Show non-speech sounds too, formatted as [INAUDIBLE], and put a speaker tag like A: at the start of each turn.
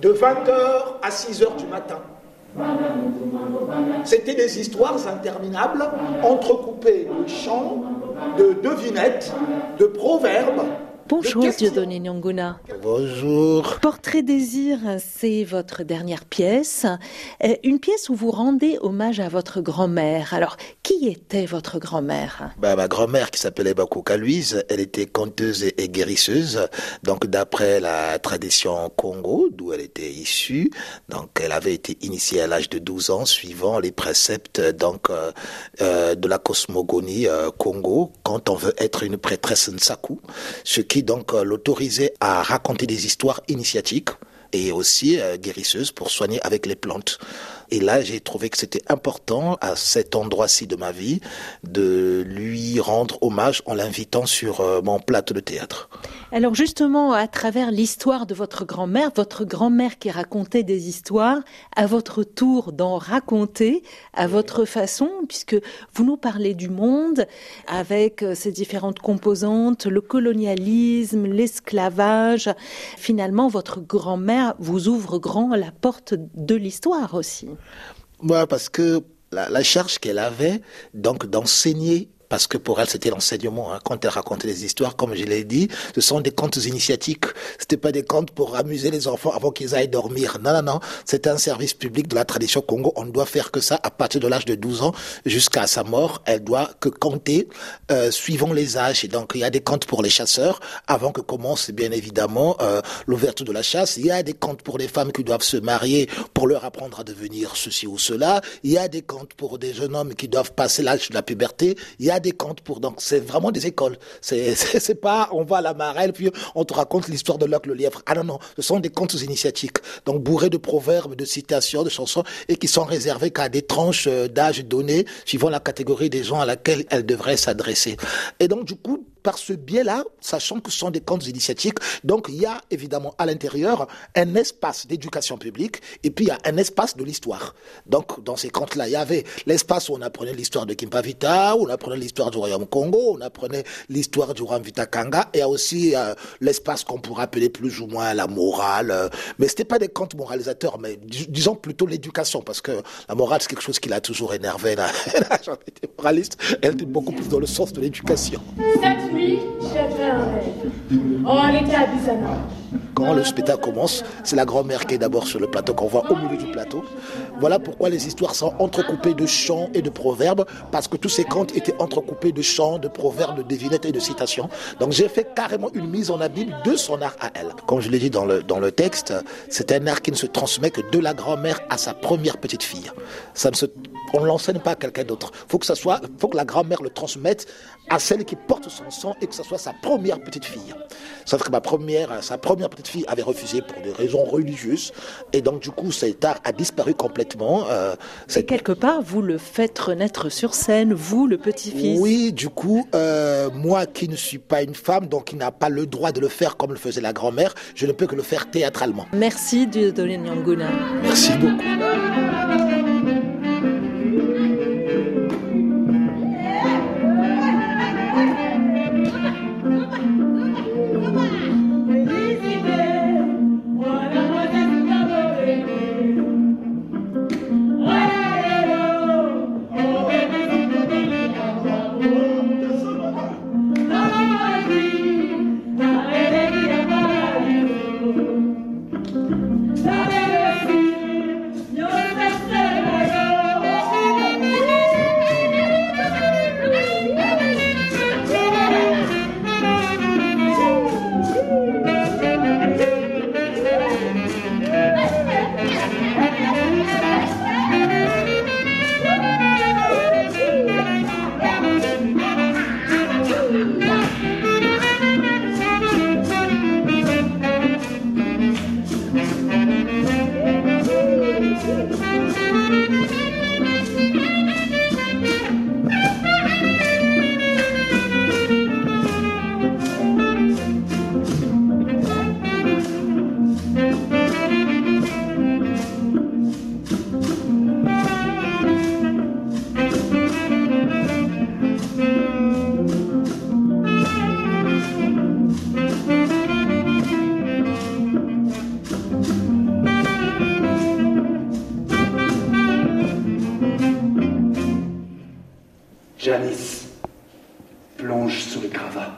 A: de 20h à 6h du matin. C'était des histoires interminables, entrecoupées de chants, de devinettes, de proverbes,
B: Bonjour Dieudonné Nyonguna.
C: Bonjour.
B: Portrait désir, c'est votre dernière pièce. Euh, une pièce où vous rendez hommage à votre grand-mère. Alors, qui était votre grand-mère?
C: Bah, Ma grand-mère qui s'appelait Bakuka Louise, elle était conteuse et guérisseuse. Donc, d'après la tradition Congo, d'où elle était issue, donc elle avait été initiée à l'âge de 12 ans, suivant les préceptes donc euh, euh, de la cosmogonie Congo, quand on veut être une prêtresse Nsaku, ce qui donc euh, l'autorisait à raconter des histoires initiatiques et aussi euh, guérisseuses pour soigner avec les plantes. Et là, j'ai trouvé que c'était important à cet endroit-ci de ma vie de lui rendre hommage en l'invitant sur euh, mon plateau de théâtre.
B: Alors justement, à travers l'histoire de votre grand-mère, votre grand-mère qui racontait des histoires, à votre tour d'en raconter à votre façon, puisque vous nous parlez du monde avec euh, ses différentes composantes, le colonialisme, l'esclavage. Finalement, votre grand-mère vous ouvre grand la porte de l'histoire aussi.
C: Ouais, parce que la, la charge qu'elle avait, donc d'enseigner parce que pour elle c'était l'enseignement. Hein. Quand elle racontait les histoires, comme je l'ai dit, ce sont des contes initiatiques. C'était pas des contes pour amuser les enfants avant qu'ils aillent dormir. Non, non, non. C'est un service public de la tradition Congo. On ne doit faire que ça à partir de l'âge de 12 ans jusqu'à sa mort. Elle doit que compter euh, suivant les âges. Et donc il y a des contes pour les chasseurs avant que commence bien évidemment euh, l'ouverture de la chasse. Il y a des contes pour les femmes qui doivent se marier pour leur apprendre à devenir ceci ou cela. Il y a des contes pour des jeunes hommes qui doivent passer l'âge de la puberté. Il y a des contes pour donc c'est vraiment des écoles. [LAUGHS] C'est pas on va à la marelle puis on te raconte l'histoire de l'oc le lièvre. Ah non non, ce sont des contes initiatiques donc bourrés de proverbes, de citations, de chansons et qui sont réservés qu'à des tranches euh, d'âge données suivant la catégorie des gens à laquelle elles devraient s'adresser. Et donc du coup par ce biais-là, sachant que ce sont des contes initiatiques, donc il y a évidemment à l'intérieur un espace d'éducation publique et puis il y a un espace de l'histoire. Donc dans ces contes-là, il y avait l'espace où on apprenait l'histoire de Kimpavita, où on apprenait l'histoire du royaume Congo, on apprenait l'histoire du roi Vitakanga, et il y a aussi euh, l'espace qu'on pourrait appeler plus ou moins la morale. Mais c'était pas des contes moralisateurs, mais disons plutôt l'éducation, parce que la morale c'est quelque chose qui l'a toujours énervé. Là. [LAUGHS] moraliste, elle était beaucoup plus dans le sens de l'éducation.
D: Nuit, j'ai fait un rêve. On était à.
C: Quand le spectacle commence, c'est la grand-mère qui est d'abord sur le plateau, qu'on voit au milieu du plateau. Voilà pourquoi les histoires sont entrecoupées de chants et de proverbes, parce que tous ces contes étaient entrecoupés de chants, de proverbes, de devinettes et de citations. Donc j'ai fait carrément une mise en abîme de son art à elle. Comme je l'ai dit dans le, dans le texte, c'est un art qui ne se transmet que de la grand-mère à sa première petite fille. Ça on ne l'enseigne pas à quelqu'un d'autre. Faut faut que la grand-mère le transmette à celle qui porte son sang et que ce soit sa première petite fille. Sauf que ma première, sa première petite fille avait refusé pour des raisons religieuses et donc du coup cet art a disparu complètement.
B: Euh, et quelque part, vous le faites renaître sur scène, vous, le petit-fils.
C: Oui, du coup, euh, moi qui ne suis pas une femme, donc qui n'a pas le droit de le faire comme le faisait la grand-mère, je ne peux que le faire théâtralement.
B: Merci de donner Nyanguna.
C: Merci beaucoup.
E: Janice plonge sous les gravats.